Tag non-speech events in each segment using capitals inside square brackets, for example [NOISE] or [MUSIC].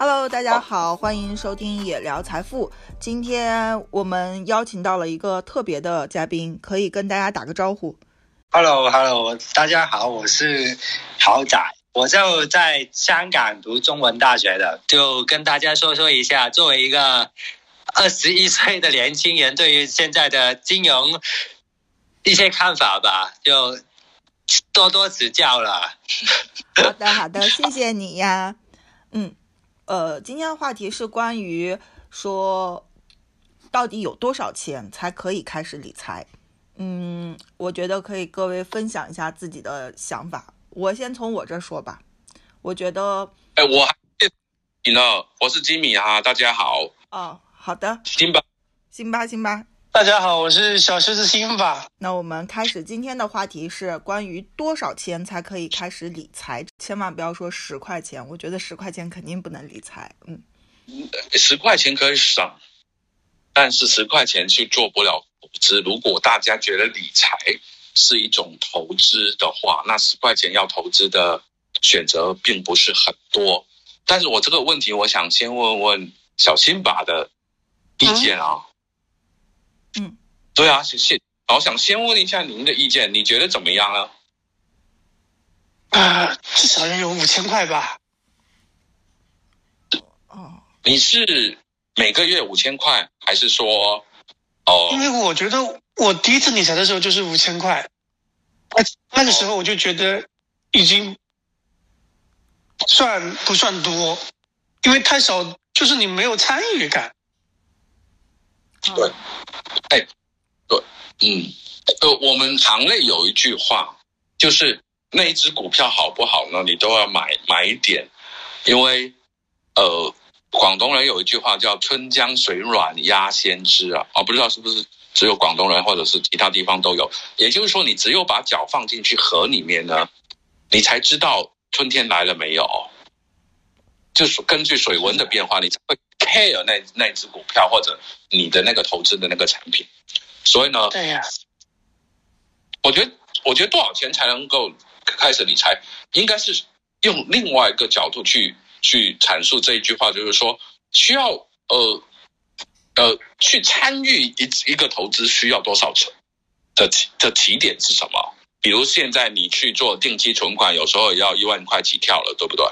Hello，大家好，欢迎收听野聊财富。今天我们邀请到了一个特别的嘉宾，可以跟大家打个招呼。Hello，Hello，大家好，我是豪仔，我就在香港读中文大学的，就跟大家说说一下，作为一个二十一岁的年轻人，对于现在的金融一些看法吧，就多多指教了。好的，好的，谢谢你呀。嗯，呃，今天的话题是关于说，到底有多少钱才可以开始理财？嗯，我觉得可以各位分享一下自己的想法。我先从我这说吧。我觉得，哎，我还你呢，我是吉米哈，大家好，哦，好的，辛巴，辛巴，辛巴。大家好，我是小狮子辛巴。那我们开始今天的话题是关于多少钱才可以开始理财？千万不要说十块钱，我觉得十块钱肯定不能理财。嗯，十块钱可以省，但是十块钱去做不了投资。如果大家觉得理财是一种投资的话，那十块钱要投资的选择并不是很多。但是我这个问题，我想先问问小辛巴的意见啊。嗯，对啊，谢谢。我想先问一下您的意见，你觉得怎么样呢？啊，至少要有五千块吧。哦，你是每个月五千块，还是说，哦、因为我觉得我第一次理财的时候就是五千块，那那个时候我就觉得已经算不算多，因为太少，就是你没有参与感。对嗯，呃，我们行内有一句话，就是那一只股票好不好呢？你都要买买一点，因为呃，广东人有一句话叫“春江水暖鸭先知”啊，啊，不知道是不是只有广东人或者是其他地方都有。也就是说，你只有把脚放进去河里面呢，你才知道春天来了没有。就是根据水温的变化，你才会 care 那那只股票或者你的那个投资的那个产品。所以呢，对呀、我觉得，我觉得多少钱才能够开始理财，应该是用另外一个角度去去阐述这一句话，就是说，需要呃呃去参与一一个投资需要多少钱的起的起点是什么？比如现在你去做定期存款，有时候也要一万块起跳了，对不对？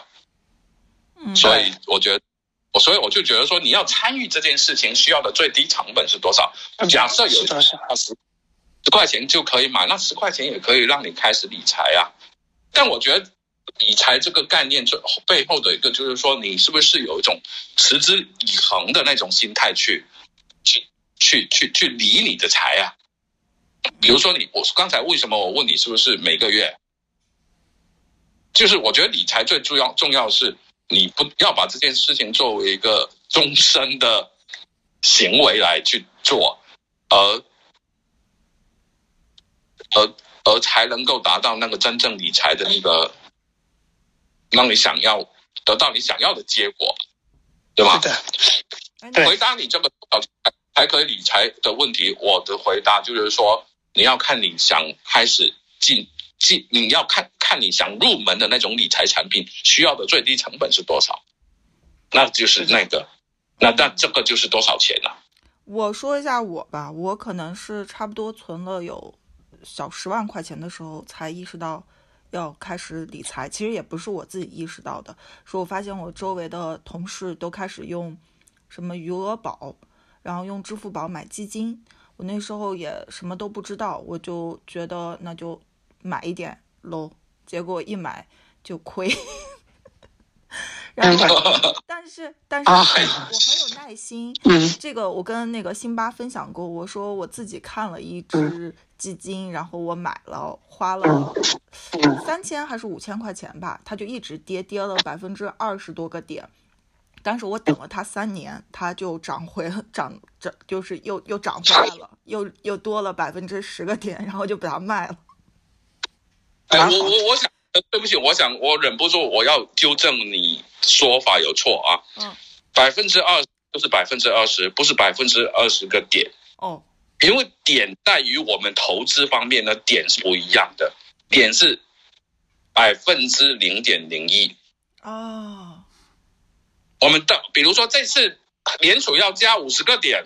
嗯，所以我觉得，我所以我就觉得说，你要参与这件事情需要的最低成本是多少？假设有是的十块钱就可以买，那十块钱也可以让你开始理财啊。但我觉得理财这个概念最背后的一个就是说，你是不是有一种持之以恒的那种心态去去去去去理你的财啊？比如说你，我刚才为什么我问你是不是每个月？就是我觉得理财最重要重要是你不要把这件事情作为一个终身的行为来去做，而而而才能够达到那个真正理财的那个，让你想要得到你想要的结果，对吧是？的，哎对回答你这个还可以理财的问题，我的回答就是说，你要看你想开始进进，你要看看你想入门的那种理财产品需要的最低成本是多少，那就是那个，那那这个就是多少钱了、我说一下我吧，我可能是差不多存了有小十万块钱的时候，才意识到要开始理财。其实也不是我自己意识到的，是我发现我周围的同事都开始用什么余额宝，然后用支付宝买基金。我那时候也什么都不知道，我就觉得那就买一点喽，结果一买就亏。[LAUGHS] 然后，[LAUGHS] 但是但是我啊很有耐心，嗯这个我跟那个辛巴分享过，我说我自己看了一只基金，然后我买了，花了三千还是五千块钱吧，它就一直跌，跌了百分之二十多个点。但是我等了它三年，它就涨回涨涨，就是又又涨回来了，又又多了百分之十个点，然后就把它卖了。哎，我我我想，呃对不起，我想我忍不住我要纠正你说法有错啊，嗯，百分之二就是百分之二十，不是百分之二十个点。哦，因为点在于我们投资方面的点是不一样的，点是百分之零点零一，哦，我们的比如说这次联储要加五十个点，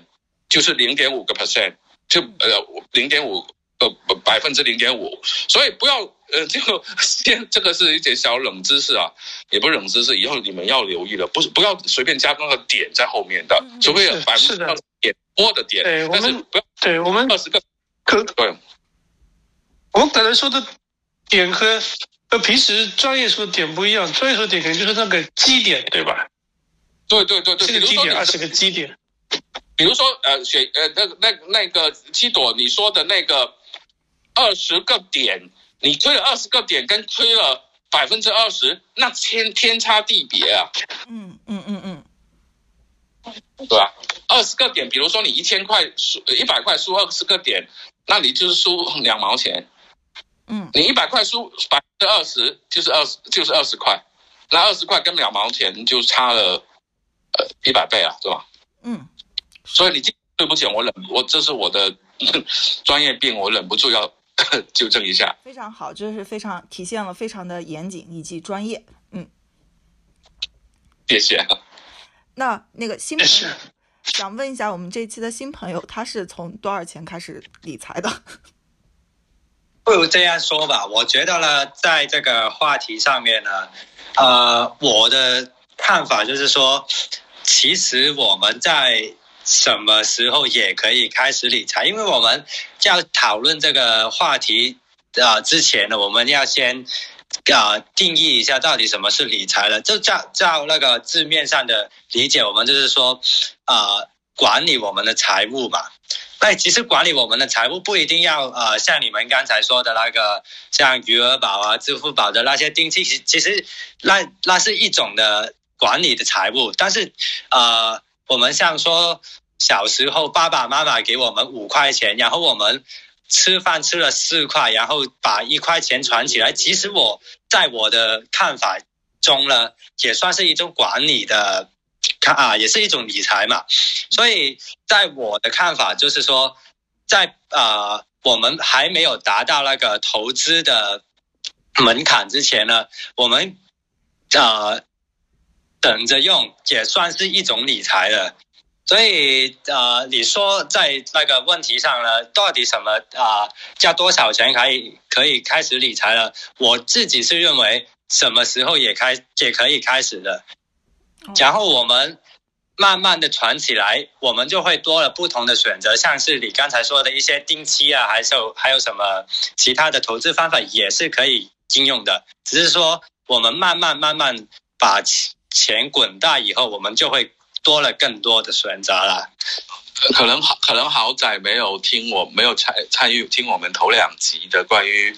就是零点五个 percent，就呃零点五呃百分之零点五，所以不要呃 [LAUGHS] 就先这个是一点小冷知识啊，也不是冷知识，以后你们要留意了，不是不要随便加那个点在后面的，除非有是百分之二十点多的点对，我但是们不要对我们二十个可对。我们可能说的点和和平时专业说的点不一样，专业说的点可能就是那个基点，对吧？对对对对，这个基点，二十个基点。比如说呃选呃那个那那个七朵你说的那个二十个点，你推了二十个点跟推了百分之二十，那天天差地别啊，嗯嗯嗯嗯，对吧？二十个点，比如说你一千块输一百块输二十个点，那你就是输两毛钱。嗯你一百块输百分之二十，就是二十就是二十块，那二十块跟两毛钱就差了呃一百倍啊，对吧？嗯，所以你今对不起，我忍我这是我的 [LAUGHS] 专业病，我忍不住要 [LAUGHS] 纠正一下。非常好，这是非常体现了非常的严谨以及专业。嗯，谢谢。那那个新朋友，想问一下我们这一期的新朋友，他是从多少钱开始理财的？[LAUGHS] 不如这样说吧，我觉得呢，在这个话题上面呢，呃，我的看法就是说，其实我们在什么时候也可以开始理财，因为我们要讨论这个话题啊、之前呢，我们要先啊、定义一下到底什么是理财了。就照照那个字面上的理解，我们就是说啊、管理我们的财务嘛。那其实管理我们的财务不一定要呃像你们刚才说的那个像余额宝啊、支付宝的那些定期，其其实那那是一种的管理的财务，但是呃我们像说小时候爸爸妈妈给我们五块钱，然后我们吃饭吃了四块，然后把一块钱存起来，其实我在我的看法中呢，也算是一种管理的。看啊，也是一种理财嘛，所以在我的看法就是说，在呃我们还没有达到那个投资的门槛之前呢，我们呃等着用也算是一种理财了。所以呃，你说在那个问题上呢，到底什么啊、要多少钱可以可以开始理财了？我自己是认为什么时候也开也可以开始的。然后我们慢慢的传起来，我们就会多了不同的选择，像是你刚才说的一些定期啊，还是有还有什么其他的投资方法也是可以应用的，只是说我们慢慢慢慢把钱钱滚大以后，我们就会多了更多的选择了。可能好，可能豪仔没有听我没有参参与听我们头两集的关于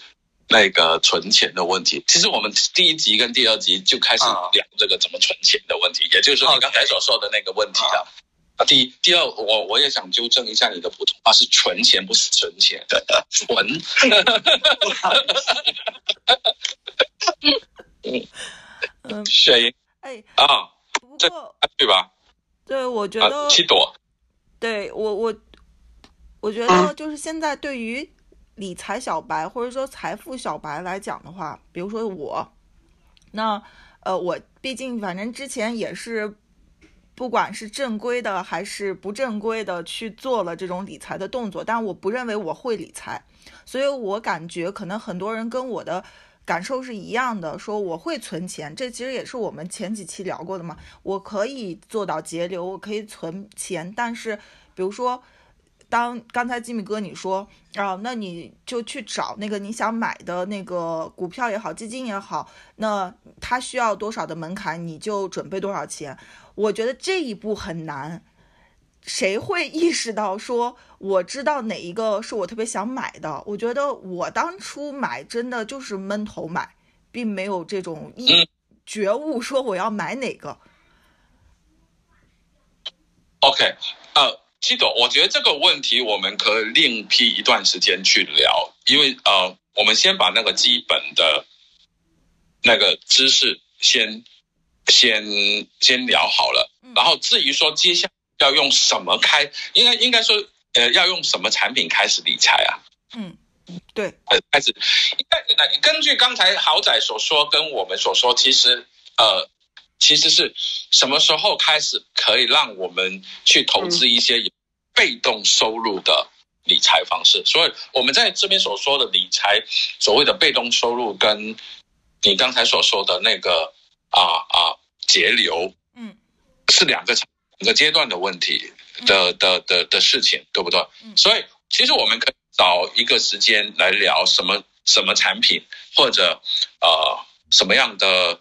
那个存钱的问题。其实我们第一集跟第二集就开始啊聊这个怎么存钱的问题，也就是说你刚才所说的那个问题了。啊第第二，我我也想纠正一下你的普通话是存钱，不是存钱，存。[LAUGHS] 嗯，谁哎，啊？这不过对吧？对我觉啊，得，七朵。对我我我觉得就是现在对于理财小白或者说财富小白来讲的话，比如说我，那呃，我毕竟反正之前也是。不管是正规的还是不正规的去做了这种理财的动作，但我不认为我会理财，所以我感觉可能很多人跟我的感受是一样的，说我会存钱，这其实也是我们前几期聊过的嘛。我可以做到节流，我可以存钱，但是比如说，当刚才吉米哥你说啊，那你就去找那个你想买的那个股票也好，基金也好，那它需要多少的门槛，你就准备多少钱。我觉得这一步很难。谁会意识到说我知道哪一个是我特别想买的？我觉得我当初买真的就是闷头买，并没有这种意嗯觉悟说我要买哪个。OK，呃，七朵，我觉得这个问题我们可以另辟一段时间去聊，因为呃，我们先把那个基本的那个知识先先先聊好了，嗯然后至于说接下来要用什么开，应该应该说呃要用什么产品开始理财啊？嗯，对，呃，开始，那那根据刚才豪仔所说，跟我们所说，其实呃，其实是什么时候开始可以让我们去投资一些被动收入的理财方式？所以我们在这边所说的理财，所谓的被动收入，跟你刚才所说的那个啊啊节流，嗯，是两个两个阶段的问题的的的的事情，对不对？嗯所以其实我们可以找一个时间来聊什么什么产品或者呃什么样的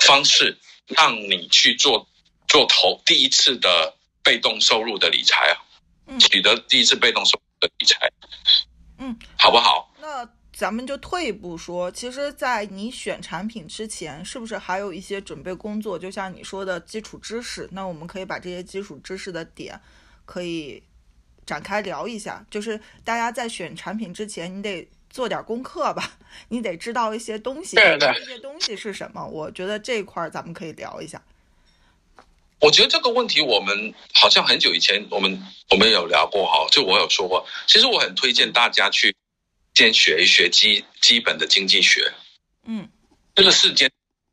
方式，让你去做做投第一次的被动收入的理财啊，嗯取得第一次被动收入的理财，嗯，好不好？那咱们就退一步说，其实，在你选产品之前，是不是还有一些准备工作？就像你说的基础知识，那我们可以把这些基础知识的点可以展开聊一下。就是大家在选产品之前，你得做点功课吧，[LAUGHS] 你得知道一些东西。对对这些东西是什么？我觉得这一块儿咱们可以聊一下。我觉得这个问题，我们好像很久以前我们我们有聊过哈，就我有说过，其实我很推荐大家去先学一学基基本的经济学。嗯这个世间，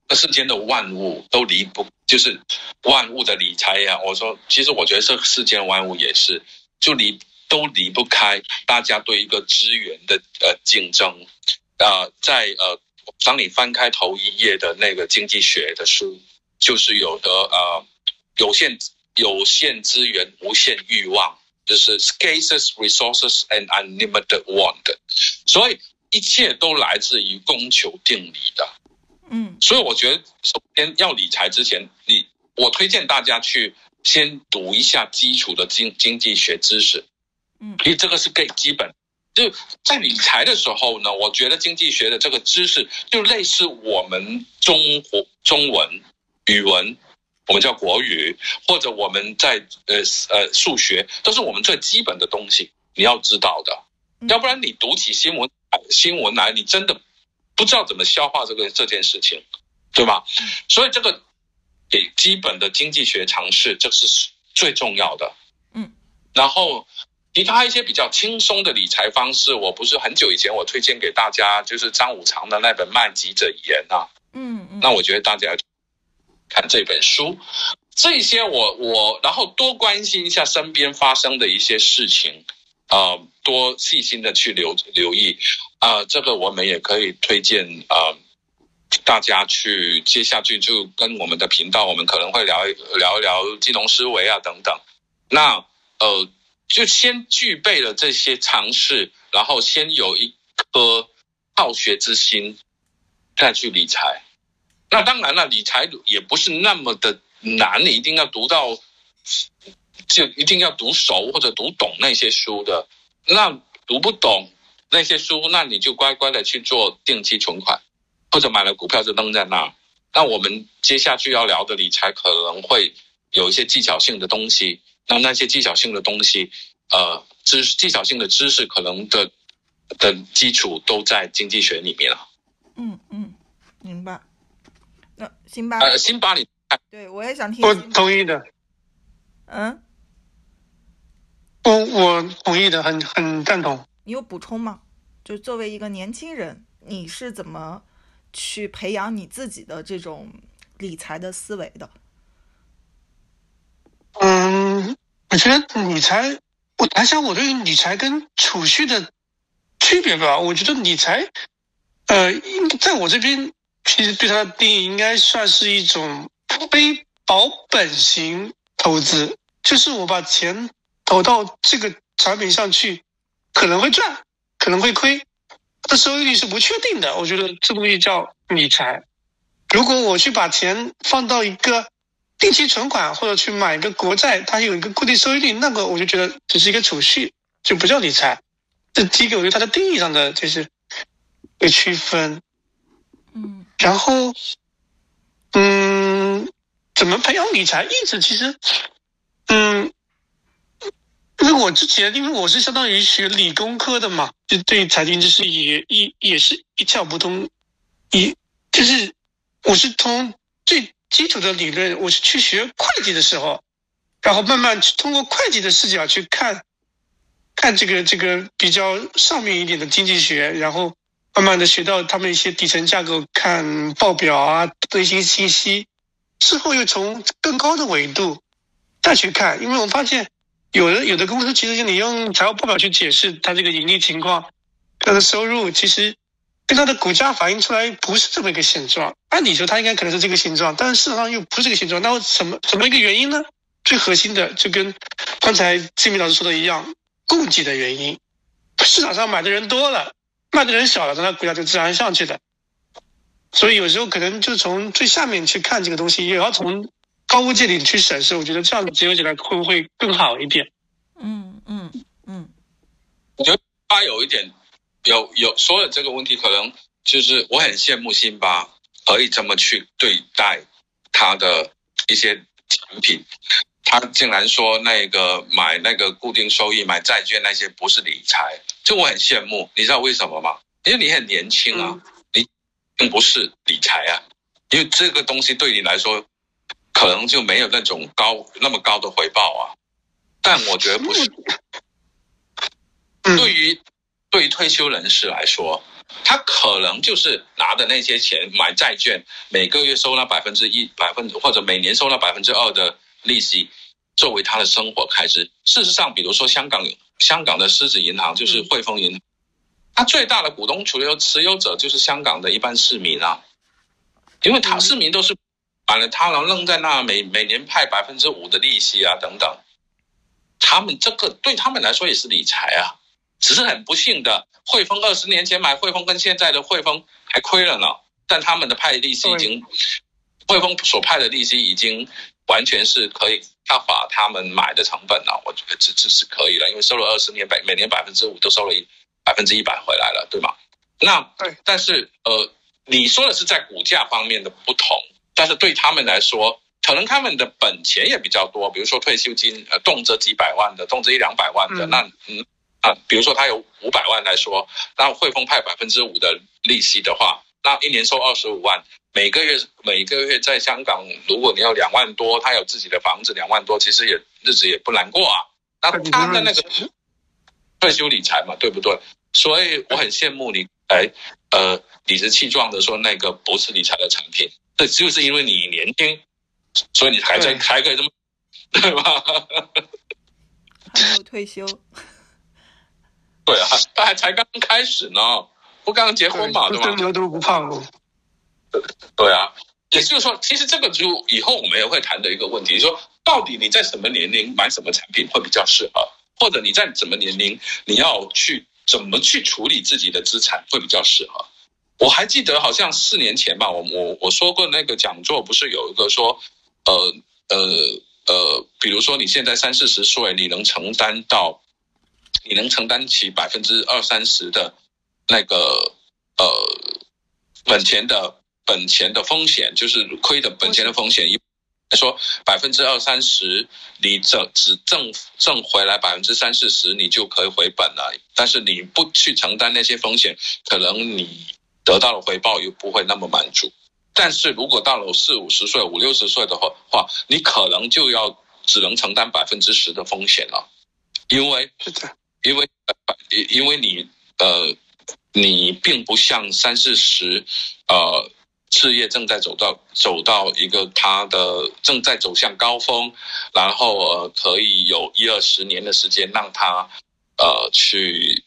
这世间的万物都离不，就是万物的理财呀。我说，其实我觉得这世间万物也是，就离都离不开大家对一个资源的呃竞争。呃，在呃，当你翻开头一页的那个经济学的书，就是有的呃，有限有限资源，无限欲望，就是 scarce resources and unlimited want。所以一切都来自于供求定理的。嗯所以我觉得，首先要理财之前，你我推荐大家去先读一下基础的经经济学知识，嗯因为这个是最基本。就在理财的时候呢，我觉得经济学的这个知识就类似我们中国中文、语文，我们叫国语，或者我们在呃呃数学，都是我们最基本的东西，你要知道的。嗯要不然你读起新闻新闻来，你真的不知道怎么消化这个这件事情，对吧？所以这个给基本的经济学常识，这是最重要的。嗯，然后其他一些比较轻松的理财方式，我不是很久以前我推荐给大家，就是张五常的那本《慢急者言》啊。嗯嗯那我觉得大家看这本书，这些我我然后多关心一下身边发生的一些事情，呃，多细心的去留留意，啊、这个我们也可以推荐呃大家去接下去就跟我们的频道，我们可能会聊一聊一聊金融思维啊等等。那呃，就先具备了这些常识，然后先有一颗好学之心，再去理财。那当然了，理财也不是那么的难，你一定要读到，就一定要读熟或者读懂那些书的。那读不懂那些书，那你就乖乖的去做定期存款，或者买了股票就扔在那儿。那我们接下去要聊的理财可能会有一些技巧性的东西，那那些技巧性的东西，呃，知技巧性的知识可能的的基础都在经济学里面了。嗯嗯，明白。那辛巴，呃，辛巴你对我也想听我。同意的，嗯，我我同意的，很很赞同。你有补充吗？就作为一个年轻人，你是怎么去培养你自己的这种理财的思维的？嗯，我觉得理财，我谈下我对理财跟储蓄的区别吧。我觉得理财，呃，应在我这边，其实对它的定义应该算是一种非保本型投资，就是我把钱投到这个产品上去，可能会赚，可能会亏，它的收益率是不确定的。我觉得这东西叫理财。如果我去把钱放到一个定期存款或者去买一个国债，它有一个固定收益率，那个我就觉得只是一个储蓄，就不叫理财。这第一个，我觉得它的定义上的就是一个区分。然后，嗯，怎么培养理财意识？其实，嗯，因为我之前因为我是相当于学理工科的嘛，就对财经知识也也也是一窍不通，一就是我是从最基础的理论，我是去学会计的时候，然后慢慢去通过会计的视角去看，看这个这个比较上面一点的经济学，然后慢慢的学到他们一些底层架构，看报表啊，最新信息，之后又从更高的维度再去看，因为我发现有的有的公司其实你用财务报表去解释它这个盈利情况、它的收入，其实跟它的股价反映出来不是这么一个现状。按理说它应该可能是这个形状，但是事实上又不是这个形状。那什么什么一个原因呢？最核心的就跟刚才金明老师说的一样，供给的原因。市场上买的人多了，卖的人少了，那股价就自然上去的。所以有时候可能就从最下面去看这个东西，也要从高屋建瓴去审视。我觉得这样子结合起来会不会更好一点？嗯嗯嗯。我觉得他有一点有有说的这个问题，可能就是我很羡慕辛巴可以这么去对待他的一些产品。他竟然说那个买那个固定收益、买债券那些不是理财，就我很羡慕。你知道为什么吗？因为你很年轻啊，你并不是理财啊。因为这个东西对你来说，可能就没有那种高那么高的回报啊。但我觉得不是。对于对于退休人士来说，他可能就是拿的那些钱买债券，每个月收那百分之一、百分或者每年收那百分之二的。利息作为他的生活开支。事实上，比如说香港，香港的狮子银行就是汇丰银行，它最大的股东除了持有者就是香港的一般市民啊，因为他市民都是买了，他能扔在那，每每年派百分之五的利息啊等等，他们这个对他们来说也是理财啊，只是很不幸的，汇丰二十年前买汇丰跟现在的汇丰还亏了呢，但他们的派利息已经，汇丰所派的利息已经。完全是可以他把他们买的成本呢，我觉得这这是可以的，因为收了二十年百每年百分之五都收了一百分之一百回来了，对吗？那对，但是呃，你说的是在股价方面的不同，但是对他们来说，可能他们的本钱也比较多，比如说退休金，呃，动辄几百万的，动辄一两百万的，那嗯啊，比如说他有五百万来说，那汇丰派百分之五的利息的话，那一年收二十五万。每个月每个月在香港，如果你要两万多，他有自己的房子两万多，其实也日子也不难过啊。那他的那个退休理财嘛，对不对？所以我很羡慕你，哎，呃，理直气壮的说那个不是理财的产品，这就是因为你年轻，所以你还在还可以这么，对吧？还没有退休。对啊，他还才刚开始呢，不刚结婚嘛，对吧？牛都不胖哦。[LAUGHS] 对啊，也就是说，其实这个就以后我们也会谈的一个问题，说到底你在什么年龄买什么产品会比较适合，或者你在什么年龄你要去怎么去处理自己的资产会比较适合。我还记得好像四年前吧，我我我说过那个讲座不是有一个说，呃呃呃，比如说你现在三四十岁，你能承担到，你能承担起百分之二三十的那个呃本钱的。本钱的风险就是亏的本钱的风险，一说百分之二三十，你挣只挣挣回来百分之三四十，你就可以回本了。但是你不去承担那些风险，可能你得到的回报又不会那么满足。但是如果到了四五十岁、五六十岁的话，话你可能就要只能承担百分之十的风险了，因为因为因因为你呃，你并不像三四十呃。事业正在走到走到一个它的正在走向高峰，然后呃可以有一二十年的时间让它呃去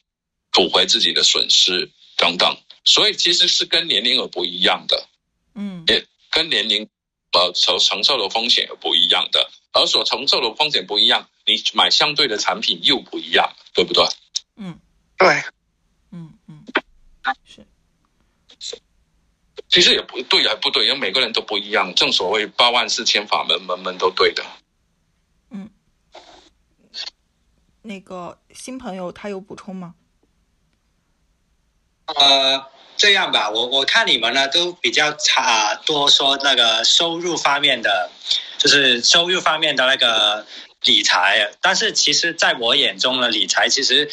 补回自己的损失等等，所以其实是跟年龄有不一样的，嗯，也跟年龄呃所承受的风险有不一样的，而所承受的风险不一样，你买相对的产品又不一样，对不对？嗯，对，嗯嗯，是。其实也不对，还不对，因为每个人都不一样。正所谓八万四千法门，门门都对的。嗯，那个新朋友他有补充吗？呃，这样吧，我我看你们呢都比较差多说那个收入方面的，就是收入方面的那个理财。但是其实在我眼中呢，理财其实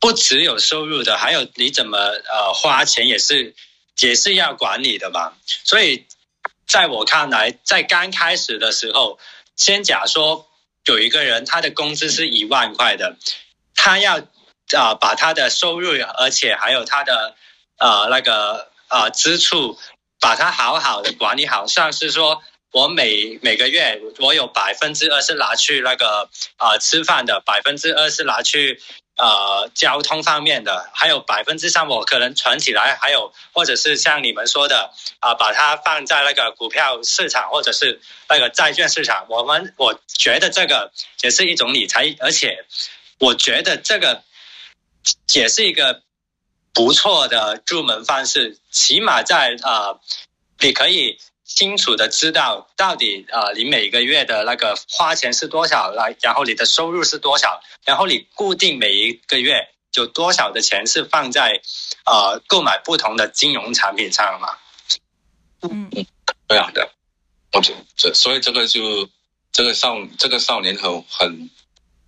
不只有收入的，还有你怎么呃花钱也是。也是要管理的吧，所以在我看来，在刚开始的时候，先假说有一个人他的工资是一万块的，他要啊把他的收入，而且还有他的啊那个啊支出，把它好好的管理好，像是说我每每个月我有百分之二是拿去那个啊、吃饭的，百分之二是拿去呃交通方面的，还有百分之三我可能存起来，还有或者是像你们说的啊、把它放在那个股票市场或者是那个债券市场。我们我觉得这个也是一种理财，而且我觉得这个也是一个不错的入门方式，起码在呃，你可以清楚的知道到底呃你每个月的那个花钱是多少，来，然后你的收入是多少，然后你固定每一个月有多少的钱是放在呃购买不同的金融产品上嘛？嗯。这样的，我觉这所以这个就这个少这个少年很很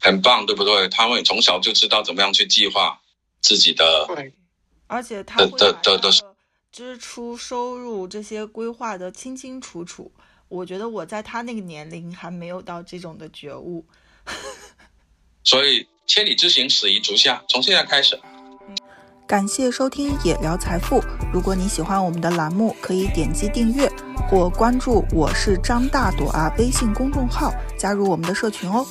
很棒，对不对？他会从小就知道怎么样去计划自己的对，而且他的的的的支出、收入这些规划的清清楚楚。我觉得我在他那个年龄还没有到这种的觉悟。[LAUGHS] 所以千里之行，始于足下。从现在开始，感谢收听《野聊财富》。如果你喜欢我们的栏目，可以点击订阅或关注“我是张大朵啊”微信公众号，加入我们的社群哦。